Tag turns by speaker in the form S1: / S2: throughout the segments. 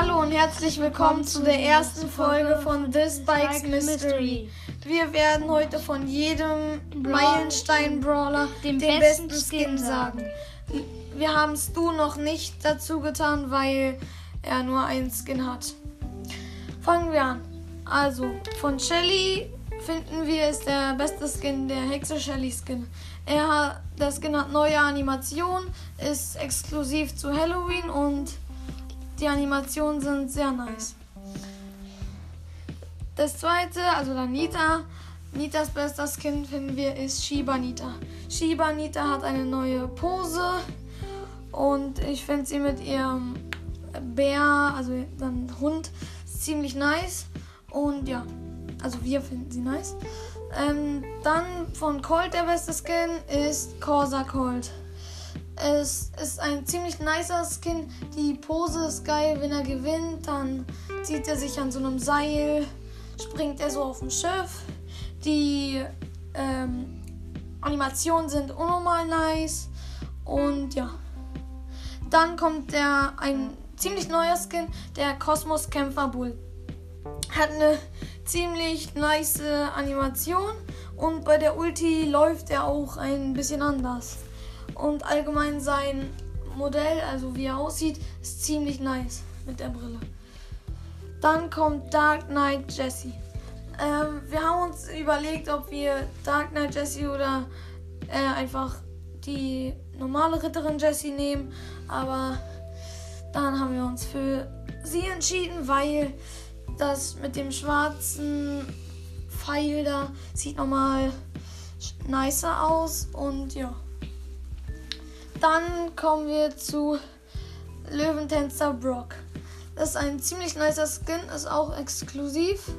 S1: Hallo und herzlich willkommen zu der ersten Folge von This Bikes Mystery. Wir werden heute von jedem Meilenstein-Brawler den,
S2: Den
S1: besten
S2: Skin
S1: sagen. Wir haben Stu noch nicht dazu getan, weil er nur einen Skin hat. Fangen wir an. Also, von Shelly finden wir ist der beste Skin der Hexe Shelly Skin. Er hat, der Skin hat neue Animation, ist exklusiv zu Halloween und die Animationen sind sehr nice. Das zweite, also dann Nita. Nitas bester Skin finden wir ist Shiba Nita. Shiba Nita hat eine neue Pose und ich finde sie mit ihrem Bär, also dann Hund, ziemlich nice. Und ja, also wir finden sie nice. Ähm, dann von Colt der beste Skin ist Corsa Colt. Es ist ein ziemlich nicer Skin. Die Pose ist geil. Wenn er gewinnt, dann zieht er sich an so einem Seil, springt er so auf dem Schiff. Die ähm, Animationen sind unnormal nice. Und ja. Dann kommt der ein ziemlich neuer Skin, der Kosmos Kämpfer Bull. Hat eine ziemlich nice Animation und bei der Ulti läuft er auch ein bisschen anders. Und allgemein sein Modell, also wie er aussieht, ist ziemlich nice mit der Brille. Dann kommt Dark Knight Jesse. Ähm, wir haben uns überlegt, ob wir Dark Knight Jesse oder äh, einfach die normale Ritterin Jessie nehmen, aber dann haben wir uns für sie entschieden, weil das mit dem schwarzen Pfeil da sieht nochmal nicer aus und ja. Dann kommen wir zu Löwentänzer Brock. Das ist ein ziemlich nicer Skin, ist auch exklusiv.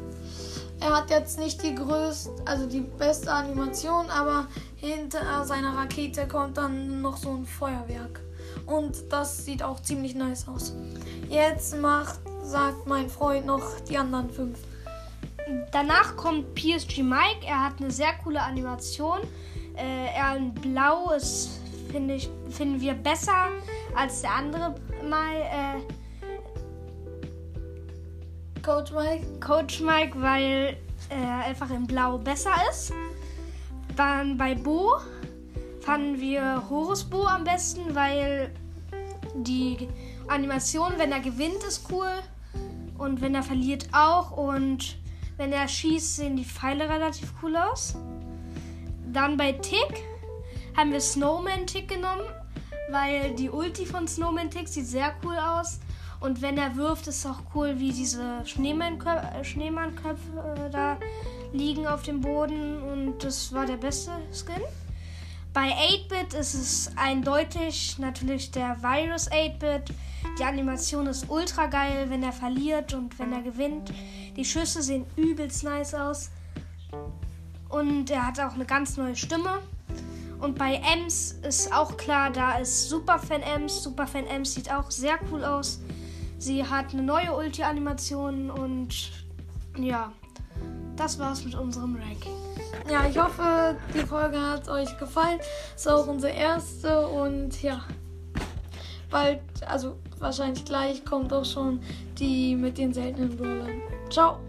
S1: Er hat jetzt nicht die größte, also die beste Animation, aber hinter seiner Rakete kommt dann noch so ein Feuerwerk. Und das sieht auch ziemlich nice aus. Jetzt macht, sagt mein Freund noch die anderen fünf.
S2: Danach kommt PSG Mike. Er hat eine sehr coole Animation. Äh, er in Blau ist, finde ich, finden wir besser als der andere mal. Äh,
S1: Coach Mike.
S2: Coach Mike, weil er einfach in Blau besser ist. Dann bei Bo fanden wir Horus Bo am besten, weil die Animation, wenn er gewinnt, ist cool. Und wenn er verliert auch. Und wenn er schießt, sehen die Pfeile relativ cool aus. Dann bei Tick haben wir Snowman Tick genommen, weil die Ulti von Snowman Tick sieht sehr cool aus. Und wenn er wirft, ist es auch cool, wie diese Schneemannköpfe, Schneemannköpfe äh, da liegen auf dem Boden. Und das war der beste Skin. Bei 8-Bit ist es eindeutig natürlich der Virus 8-Bit. Die Animation ist ultra geil, wenn er verliert und wenn er gewinnt. Die Schüsse sehen übelst nice aus. Und er hat auch eine ganz neue Stimme. Und bei Ems ist auch klar, da ist Superfan Ems. Superfan Ems sieht auch sehr cool aus. Sie hat eine neue Ulti-Animation und ja, das war's mit unserem Ranking.
S1: Ja, ich hoffe, die Folge hat euch gefallen. Ist auch unsere erste und ja. Bald, also wahrscheinlich gleich, kommt auch schon die mit den seltenen Brawlern. Ciao!